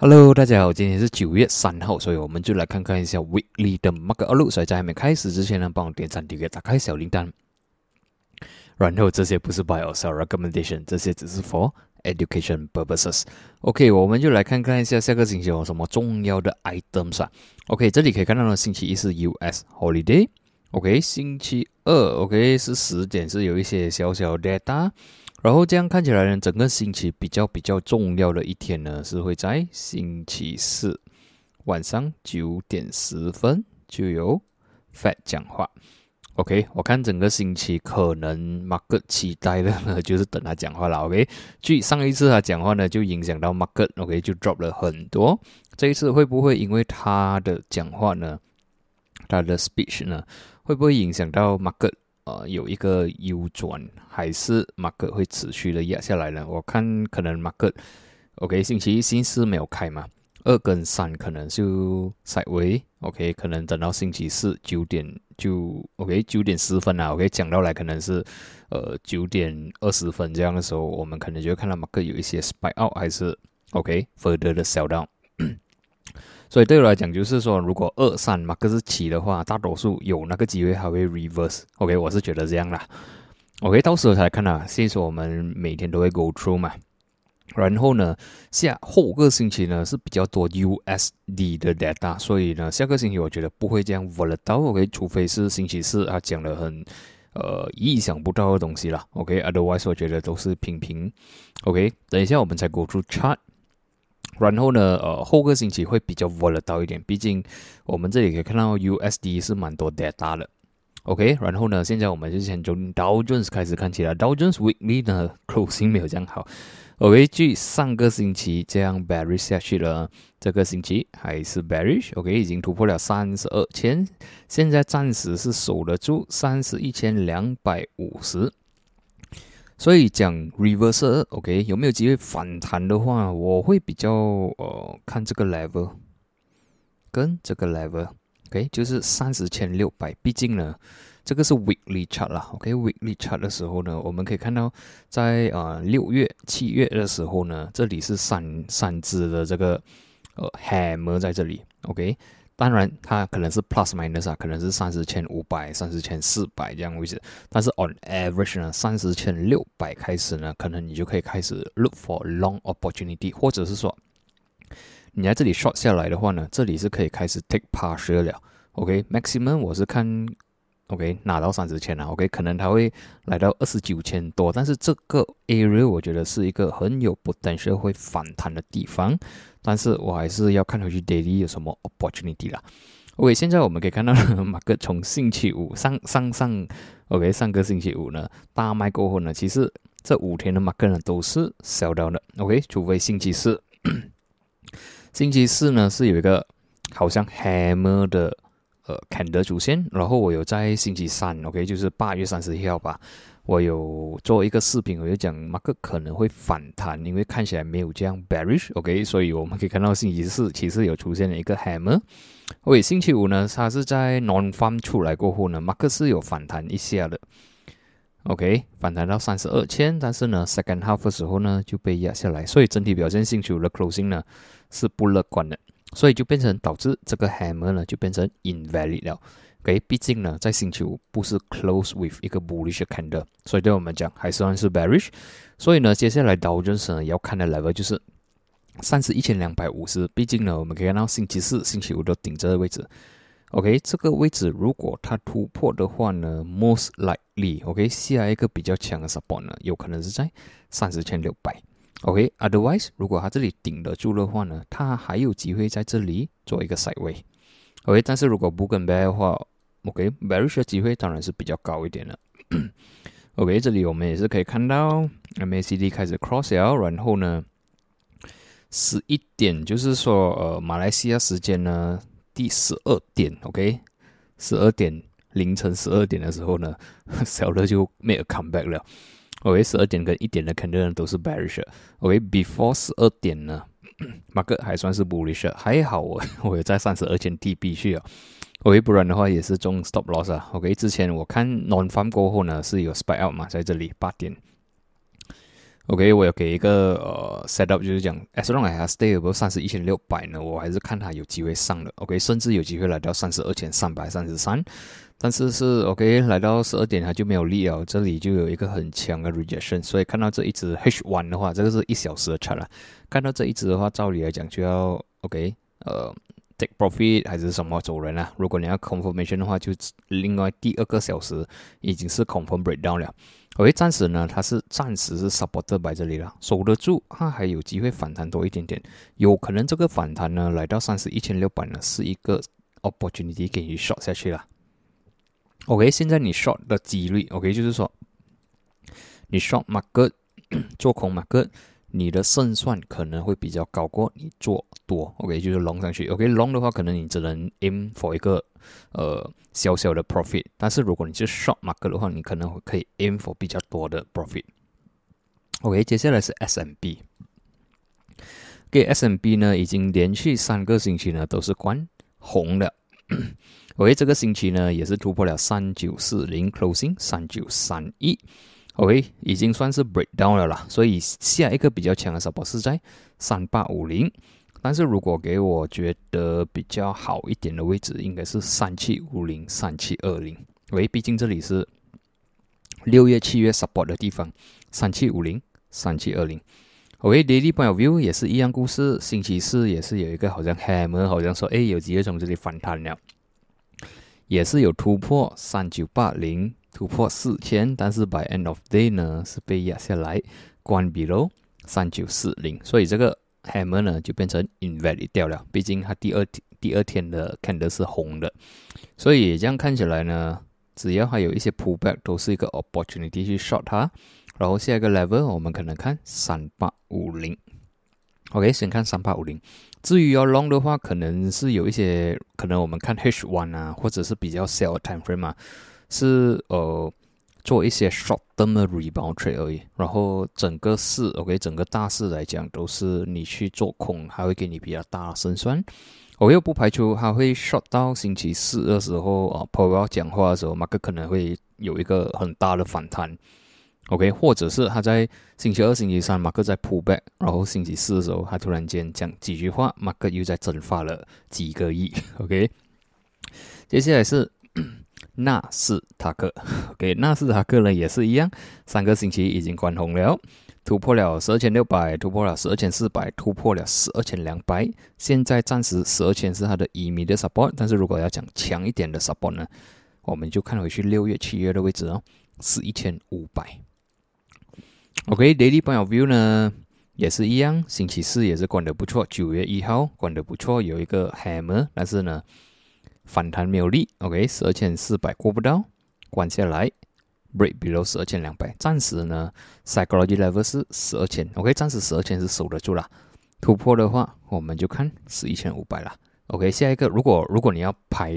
Hello，大家好，今天是九月三号，所以我们就来看看一下 Weekly 的 Market Outlook。所以在还没开始之前呢，帮我点赞、订阅、打开小铃铛。然后这些不是 Buy or Sell Recommendation，这些只是 For Education Purposes。OK，我们就来看看一下下个星期有什么重要的 Items 啊。OK，这里可以看到呢，星期一是 US Holiday。OK，星期二 OK 是十点是有一些小小 data。然后这样看起来呢，整个星期比较比较重要的一天呢，是会在星期四晚上九点十分就有 Fed 讲话。OK，我看整个星期可能 Market 期待的呢，就是等他讲话了。OK，据上一次他讲话呢，就影响到 Market，OK 就 drop 了很多。这一次会不会因为他的讲话呢，他的 speech 呢，会不会影响到 Market？呃，有一个 U 转，还是 market 会持续的压下来呢？我看可能 market OK，星期一、星期四没有开嘛，二跟三可能就稍微 OK，可能等到星期四九点就 OK，九点十分啊，OK，讲到来可能是呃九点二十分这样的时候，我们可能就会看到 market 有一些 spike out，还是 OK further 的 sell down。所以对我来讲，就是说，如果二三马克是起的话，大多数有那个机会还会 reverse。OK，我是觉得这样啦。OK，到时候才看啊。先说我们每天都会 go through 嘛。然后呢，下后个星期呢是比较多 USD 的 data，所以呢，下个星期我觉得不会这样 volatile。OK，除非是星期四他讲了很呃意想不到的东西啦。OK，otherwise 我觉得都是平平。OK，等一下我们再 go through chart。然后呢，呃，后个星期会比较 volatile 一点，毕竟我们这里可以看到 USD 是蛮多 data 的，OK。然后呢，现在我们就先从 Dow Jones 开始看起来，Dow Jones Weekly 呢 closing 没有这样好，OK。据上个星期这样 bearish 下去了，这个星期还是 bearish，OK，已经突破了三十二千，现在暂时是守得住三十一千两百五十。所以讲 reverse，OK，有没有机会反弹的话，我会比较呃看这个 level 跟这个 level，OK，就是三十千六百。毕竟呢，这个是 weekly chart 啦，OK，weekly chart 的时候呢，我们可以看到在啊六月、七月的时候呢，这里是三三只的这个呃 hammer 在这里，OK。当然，它可能是 plus minus 啊，可能是三十千五百、三十千四百这样位置。但是 on average 呢，三十千六百开始呢，可能你就可以开始 look for long opportunity，或者是说，你在这里 short 下来的话呢，这里是可以开始 take partial 了。OK，maximum 我是看 OK 拿到三十千了。OK，可能它会来到二十九千多，但是这个 area 我觉得是一个很有 potential 会反弹的地方。但是我还是要看回去 daily 有什么 opportunity 啦。OK，现在我们可以看到 马克从星期五上上上 OK 上个星期五呢大卖过后呢，其实这五天的马克呢都是 sell down 的。OK，除非星期四，星期四呢是有一个好像 hammer 的呃 candle 出现，然后我有在星期三 OK 就是八月三十一号吧。我有做一个视频，我就讲马克可能会反弹，因为看起来没有这样 bearish，OK，所以我们可以看到星期四其实有出现了一个 hammer。OK，星期五呢，它是在 non farm 出来过后呢，马克是有反弹一下的，OK，反弹到三十二千，但是呢，second half 的时候呢就被压下来，所以整体表现星期五的 closing 呢是不乐观的，所以就变成导致这个 hammer 呢就变成 invalid 了。OK，毕竟呢，在星期五不是 close with 一个 bullish candle，所以对我们讲还算是 bearish。所以呢，接下来道琼斯呢要看的 level 就是三十一千两百五十。毕竟呢，我们可以看到星期四、星期五都顶这个位置。OK，这个位置如果它突破的话呢，most likely OK 下一个比较强的 support 呢，有可能是在三十千六百。OK，otherwise 如果它这里顶得住的话呢，它还有机会在这里做一个 side。OK，但是如果不跟 bear 的话，OK，bearish 的机会当然是比较高一点的。OK，这里我们也是可以看到 MACD 开始 cross 了，然后呢，十一点就是说呃马来西亚时间呢第十二点，OK，十二点凌晨十二点的时候呢，小乐就 make a comeback 了。OK，十二点跟一点的肯定都是 bearish。OK，before 十二点呢？马克还算是 bullish，还好我我有在三十二千 T B 去啊，OK，不然的话也是中 stop loss 啊。OK，之前我看 non farm 过后呢是有 spike out 嘛，在这里八点 OK，我要给一个呃 set up，就是讲 as long as I stay above 三十一千六百呢，我还是看它有机会上的。OK，甚至有机会来到三十二千三百三十三，但是是 OK 来到十二点它就没有力了，这里就有一个很强的 rejection，所以看到这一只 H one 的话，这个是一小时的 chart 了。看到这一只的话，照理来讲就要 OK，呃，take profit 还是什么走人啊？如果你要 confirmation 的话，就另外第二个小时已经是 confirm breakdown 了。OK，暂时呢，它是暂时是 supported 在这里了，守得住，它还有机会反弹多一点点，有可能这个反弹呢，来到三十一千六百呢，是一个 opportunity 给你 short 下去了。OK，现在你 short 的几率，OK，就是说你 short market 做空 market。你的胜算可能会比较高过你做多，OK，就是 long 上去，OK，long 的话可能你只能 aim for 一个呃小小的 profit，但是如果你是 short market 的话，你可能可以 aim for 比较多的 profit。OK，接下来是 SMB，给 SMB 呢已经连续三个星期呢都是关红的，OK，这个星期呢也是突破了三九四零 closing 三九三一。OK，已经算是 breakdown 了啦，所以下一个比较强的 support 是在三八五零，但是如果给我觉得比较好一点的位置，应该是三七五零、三七二零。喂，毕竟这里是六月、七月 support 的地方，三七五零、三七二零。OK，daily point of view 也是一样故事，星期四也是有一个好像 hammer，好像说哎有机会从这里反弹了，也是有突破三九八零。突破四千，但是 by end of day 呢是被压下来，关闭喽三九四零，所以这个 hammer 呢就变成 invalid 掉了。毕竟它第二天第二天的看的是红的，所以这样看起来呢，只要还有一些 pullback 都是一个 opportunity 去 short 它。然后下一个 level 我们可能看三八五零，OK，先看三八五零。至于要 long 的话，可能是有一些可能我们看 H one 啊，或者是比较小的 time frame 啊。是呃做一些 short term 的 rebound trade 而已，然后整个市 OK 整个大市来讲都是你去做空，还会给你比较大的胜算。我又不排除它会 short 到星期四的时候啊 p o w e 讲话的时候，马克可能会有一个很大的反弹。OK，或者是他在星期二、星期三马克在 pull back，然后星期四的时候他突然间讲几句话，马克又在蒸发了几个亿。OK，接下来是。纳斯塔克，OK，纳斯塔克呢也是一样，三个星期已经关红了，突破了十二千六百，突破了十二千四百，突破了十二千两百。现在暂时十二千是它的一米的 support，但是如果要讲强一点的 support 呢，我们就看回去六月、七月的位置哦，是一千五百。OK，daily point of view 呢也是一样，星期四也是管的不错，九月一号管的不错，有一个 hammer，但是呢。反弹没有力，OK，十二千四百过不到，关下来，break below 十二千两百，暂时呢，psychology level 是十二千，OK，暂时十二千是守得住了，突破的话，我们就看十一千五百了，OK，下一个，如果如果你要排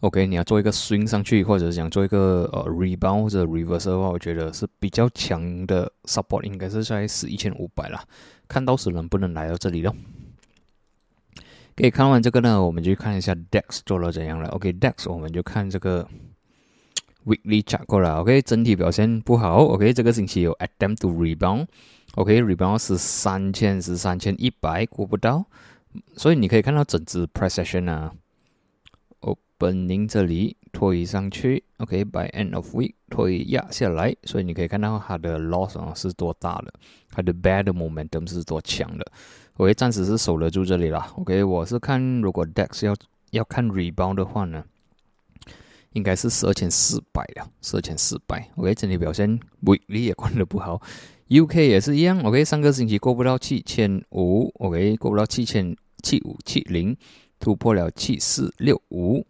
OK，你要做一个 swing 上去，或者是想做一个呃 rebound 或者 reverse 的话，我觉得是比较强的 support 应该是在十一千五百了，看到时能不能来到这里了。可以看完这个呢，我们就看一下 DEX 做了怎样了。OK，DEX 我们就看这个 Weekly chart 过了。OK，整体表现不好。OK，这个星期有 Attempt to rebound。OK，rebound 是三千是三千一百过不到，所以你可以看到整只 Precession 啊本宁这里推上去。OK，by end of week 推压下来，所以你可以看到它的 loss 啊是多大的，它的 bad momentum 是多强的。OK，暂时是守得住这里了。OK，我是看如果 DEX 要要看 rebound 的话呢，应该是十二千四百了，十二千四百。OK，整体表现 weekly 也关的不好，UK 也是一样。OK，上个星期过不到七千五，OK，过不到七千七五七零，突破了七四六五。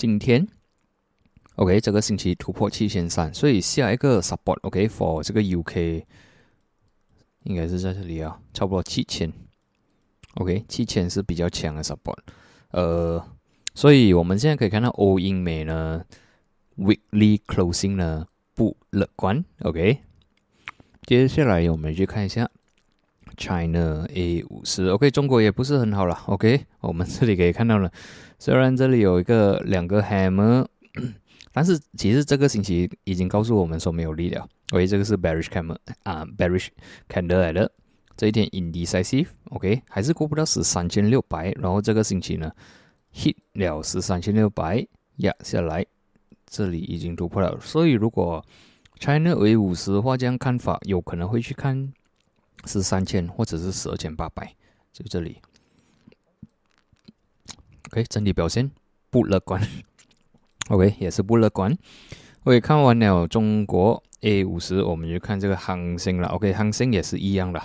今天。OK，这个星期突破七千三，所以下一个 support OK for 这个 UK。应该是在这里啊，差不多七千，OK，七千是比较强的 support，呃，所以我们现在可以看到欧英美呢，weekly closing 呢不乐观，OK，接下来我们去看一下 China A 五十，OK，中国也不是很好了，OK，我们这里可以看到了，虽然这里有一个两个 hammer。但是其实这个星期已经告诉我们说没有力了。OK，这个是 bearish candle 啊，bearish candle 来的。这一天 indecisive，OK，还是过不到十三千六百。然后这个星期呢，hit 了十三千六百压下来，这里已经突破了。所以如果 China 为五十的话，这样看法有可能会去看十三千或者是十二千八百，就这里。OK，整体表现不乐观。OK，也是不乐观。OK，看完了中国 A 五十，我们就看这个恒生了。OK，恒生也是一样的。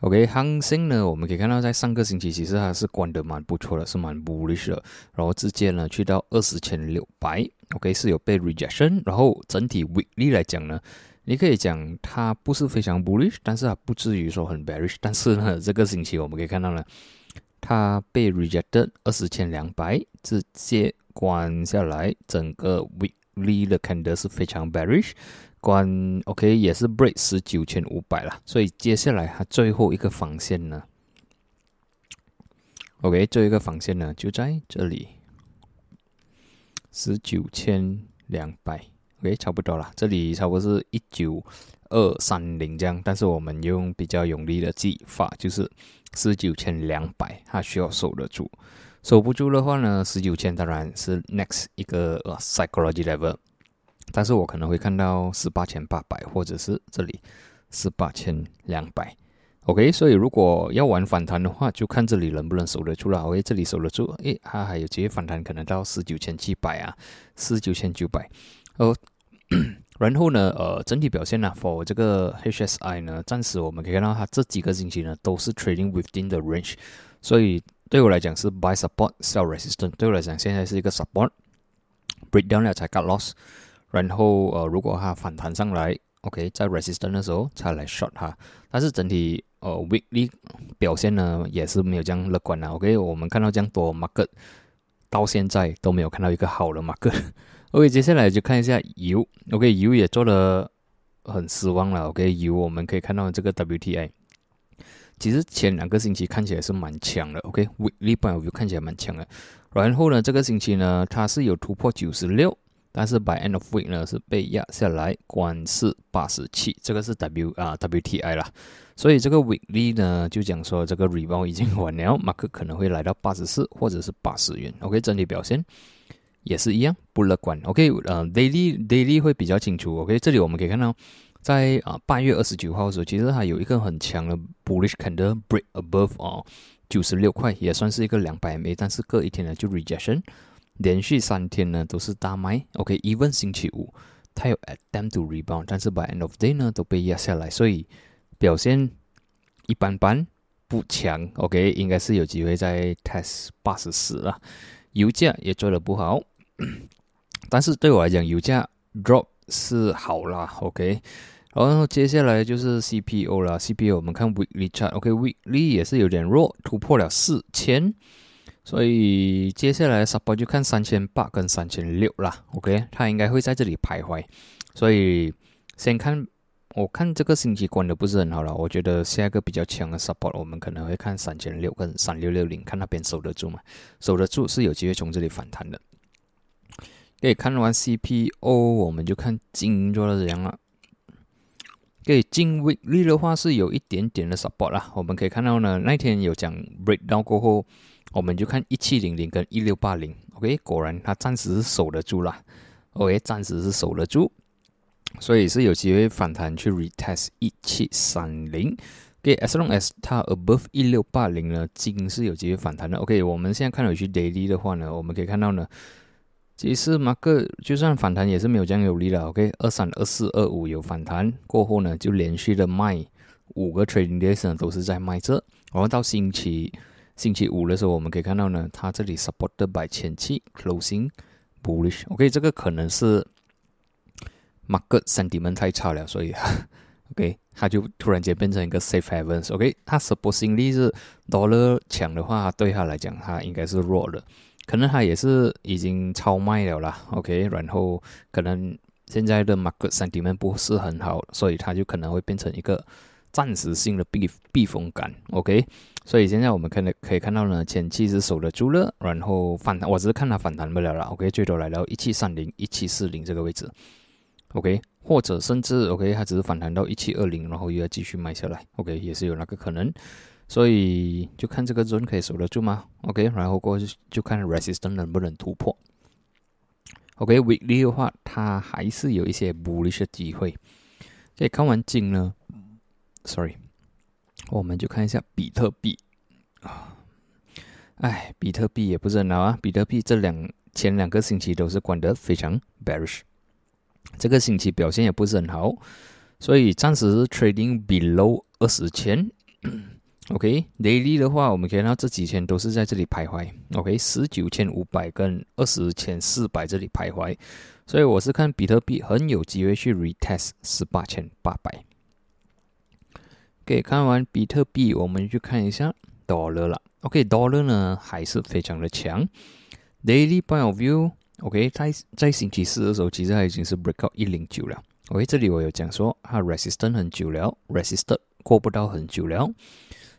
OK，恒生呢，我们可以看到在上个星期其实还是关的蛮不错的，是蛮 bullish 的。然后直接呢去到二十千六百，OK 是有被 rejection。然后整体 weekly 来讲呢，你可以讲它不是非常 bullish，但是它不至于说很 bearish。但是呢，这个星期我们可以看到呢。它被 rejected 二十千两百，直接关下来，整个 weekly 的 candle 是非常 bearish，关 OK 也是 break 十九千五百了，所以接下来它最后一个防线呢，OK 最后一个防线呢就在这里，十九千两百，OK 差不多了，这里差不多是一九二三零这样，但是我们用比较用力的技法，就是。十九千两百，它需要守得住，守不住的话呢，十九千当然是 next 一个 psychology level，但是我可能会看到十八千八百，或者是这里十八千两百，OK，所以如果要玩反弹的话，就看这里能不能守得住了。OK，这里守得住，诶，它还有机会反弹，可能到十九千七百啊，十九千九百，哦。然后呢，呃，整体表现呢，for 这个 HSI 呢，暂时我们可以看到它这几个星期呢都是 trading within the range，所以对我来讲是 buy support sell resistance，对我来讲现在是一个 support，breakdown 了才 cut loss，然后呃，如果它反弹上来，OK，在 resistance 的时候才来 short 它，但是整体呃 weekly 表现呢也是没有这样乐观的，OK，我们看到这样多 market 到现在都没有看到一个好的 market。OK，接下来就看一下油。OK，油也做的很失望了。OK，油我们可以看到这个 WTI，其实前两个星期看起来是蛮强的。OK，weekly view 看起来蛮强的。然后呢，这个星期呢，它是有突破九十六，但是 by end of week 呢是被压下来，关是八十七。这个是 W 啊 WTI 啦。所以这个 weekly 呢就讲说这个 rebound 已经完了，马克可能会来到八十四或者是八十元。OK，整体表现。也是一样不乐观，OK，呃，daily daily 会比较清楚，OK，这里我们可以看到，在啊八月二十九号的时候，其实它有一个很强的 bullish candle break above 哦九十六块，也算是一个两百 MA，但是隔一天呢就 rejection，连续三天呢都是大卖，OK，even 星期五它有 attempt to rebound，但是 by end of day 呢都被压下来，所以表现一般般不强，OK，应该是有机会在 test 八十四了。油价也做的不好，但是对我来讲，油价 drop 是好啦，OK。然后接下来就是 CPO 啦，CPO 我们看 weekly chart，OK，weekly 也是有点弱，突破了四千，所以接下来 support 就看三千八跟三千六啦，OK，它应该会在这里徘徊，所以先看。我看这个星期关的不是很好了，我觉得下一个比较强的 support，我们可能会看三千六跟三六六零，看那边守得住嘛？守得住是有机会从这里反弹的。可以看完 CPO，我们就看金做的怎样了。可以金威力的话是有一点点的 support 啦，我们可以看到呢，那天有讲 breakdown 过后，我们就看一七零零跟一六八零，OK，果然它暂时是守得住了，OK，暂时是守得住。所以是有机会反弹去 retest 一七三零，OK，as long as 它 above 一六八零呢，金是有机会反弹的。OK，我们现在看回去 daily 的话呢，我们可以看到呢，其实马克就算反弹也是没有这样有力的。OK，二三二四二五有反弹过后呢，就连续的卖五个 trading days 呢都是在卖这，然后到星期星期五的时候，我们可以看到呢，它这里 supported by 前期 closing bullish。OK，这个可能是。Market sentiment 太差了，所以，OK，它就突然间变成一个 safe havens。OK，它 supposedly 是 dollar 强的话，对它来讲，它应该是弱的，可能它也是已经超卖了啦。OK，然后可能现在的 market sentiment 不是很好，所以它就可能会变成一个。暂时性的避避风港，OK。所以现在我们看的可以看到呢，前期是守得住了，然后反弹，我只是看它反弹不了了，OK，最多来到一七三零、一七四零这个位置，OK，或者甚至 OK，它只是反弹到一七二零，然后又要继续卖下来，OK，也是有那个可能。所以就看这个 zone 可以守得住吗？OK，然后过去就看 resistance 能不能突破。OK，weekly 的话，它还是有一些 bullish 机会。可以看完金呢，sorry，我们就看一下比特币啊。哎，比特币也不是很好啊。比特币这两前两个星期都是关得非常 bearish，这个星期表现也不是很好，所以暂时 trading below 二十千。OK，daily 的话，我们可以看到这几天都是在这里徘徊。OK，十九千五百跟二十千四百这里徘徊，所以我是看比特币很有机会去 retest 十八千八百。OK，看完比特币，我们去看一下 dollar 了。OK，dollar 呢还是非常的强。Daily point of OK，在在星期四的时候，其实它已经是 break out 一零九了。OK，这里我有讲说它 resistant 很久了，resistant 过不到很久了。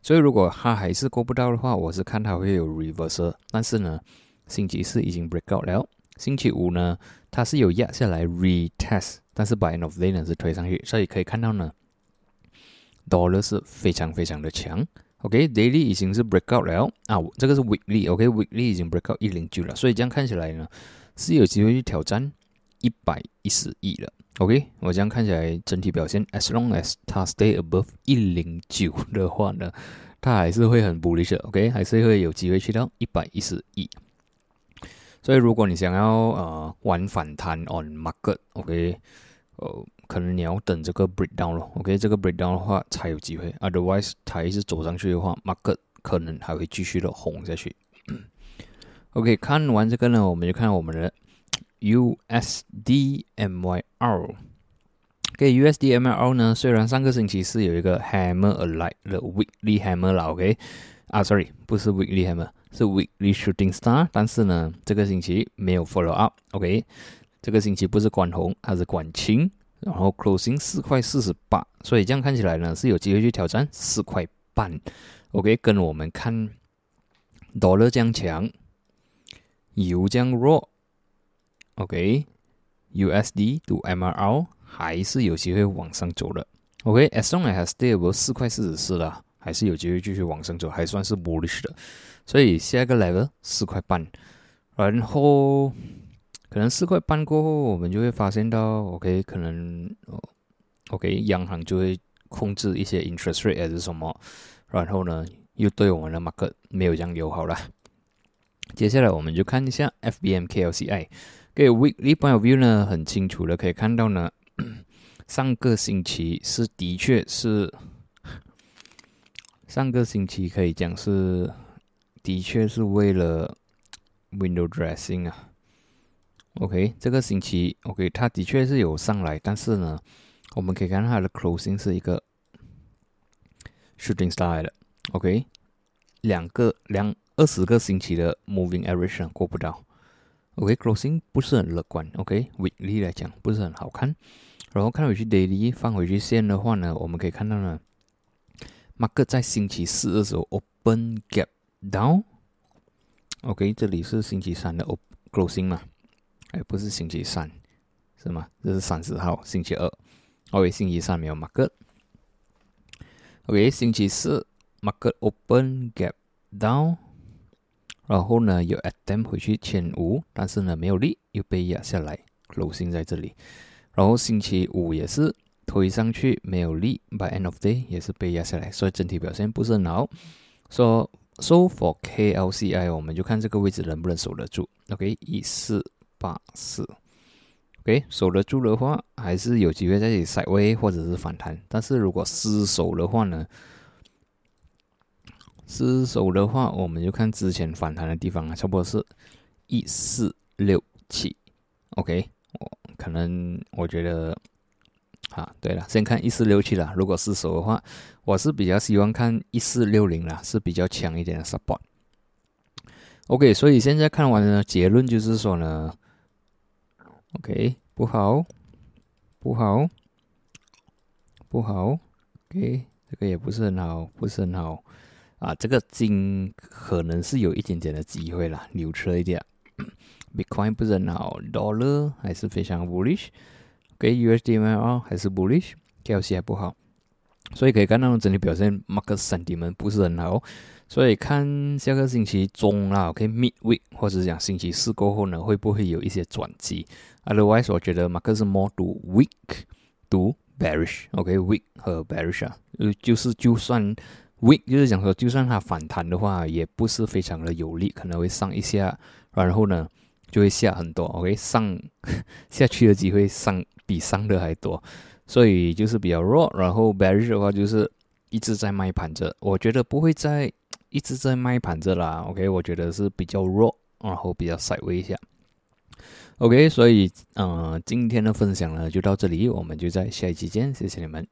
所以，如果它还是过不到的话，我是看它会有 reverse。但是呢，星期四已经 break out 了，星期五呢，它是有压下来 retest，但是 by end of day 呢是推上去，所以可以看到呢，dollar 是非常非常的强。OK，daily 已经是 break out 了啊，这个是 weekly，OK，weekly 已经 break out 一零九了，所以这样看起来呢，是有机会去挑战一百一十亿了。OK，我这样看起来整体表现，as long as 它 stay above 一零九的话呢，它还是会很 bullish。OK，还是会有机会去到一百一十亿。所以如果你想要呃玩反弹 on market，OK，呃，可能你要等这个 breakdown 咯。OK，这个 breakdown 的话才有机会，otherwise 它一直走上去的话，market 可能还会继续的红下去。OK，看完这个呢，我们就看我们的。USDMYR。OK，USDMYR 呢？虽然上个星期是有一个 Hammer Alight 的 Weekly Hammer 啦，OK？啊，Sorry，不是 Weekly Hammer，是 Weekly Shooting Star。但是呢，这个星期没有 Follow Up，OK？这个星期不是关红，它是关青，然后 Closing 四块四十八，所以这样看起来呢，是有机会去挑战四块半，OK？跟我们看 Dollar 降强，油降弱。OK，USD 对 MRL 还是有机会往上走的。OK，as long as stay above 四块四十四了，还是有机会继续往上走，还算是 bullish 的。所以下一个 level 四块半，然后可能四块半过后，我们就会发现到 OK，可能 OK，央行就会控制一些 interest rate 还是什么，然后呢，又对我们的 market 没有这样友好了。接下来我们就看一下 FBMKLCI。给 weekly point of view 呢，很清楚的可以看到呢，上个星期是的确是，上个星期可以讲是的确是为了 window dressing 啊。OK，这个星期 OK，它的确是有上来，但是呢，我们可以看到它的 closing 是一个 shooting star 的。OK，两个两二十个星期的 moving average 过不到。OK，closing 不是很乐观。OK，weekly 来讲不是很好看。然后看回去 daily 放回去线的话呢，我们可以看到呢，market 在星期四的时候 open gap down。OK，这里是星期三的 op closing 嘛？哎，不是星期三，是吗？这是三十号，星期二。OK，星期三没有 market。OK，星期四 market open gap down。然后呢，有 attempt 回去前五，但是呢没有力，又被压下来，closing 在这里。然后星期五也是推上去，没有力，by end of day 也是被压下来，所以整体表现不是很好。说 so for KLCI，我们就看这个位置能不能守得住。OK，一四八四，OK 守得住的话，还是有机会在这里 side way 或者是反弹。但是如果失守的话呢？失手的话，我们就看之前反弹的地方啊，差不多是一四六七，OK，我可能我觉得，啊，对了，先看一四六七了。如果失手的话，我是比较希望看一四六零了，是比较强一点的 support。OK，所以现在看完呢，结论就是说呢，OK，不好，不好，不好，OK，这个也不是很好，不是很好啊。这个金可能是有一点点的机会啦，扭车一点。Bitcoin 不是很好，Dollar 还是非常 bullish，OK，USD 还是 bullish，KLC 还不好，所以可以看到整体表现，Market sentiment 不是很好。所以看下个星期中啦，OK，mid week 或者讲星期四过后呢，会不会有一些转机？Otherwise，我觉得马克是 more to weak to bearish，OK，weak 和 bearish 啊，呃，就是就算 weak，就是讲说，就算它反弹的话，也不是非常的有力，可能会上一下，然后呢就会下很多，OK，上 下去的机会上比上的还多，所以就是比较弱。然后 bearish 的话就是一直在卖盘着，我觉得不会再。一直在卖盘着啦，OK，我觉得是比较弱，然后比较稍微一下，OK，所以嗯，今天的分享呢就到这里，我们就在下一期见，谢谢你们。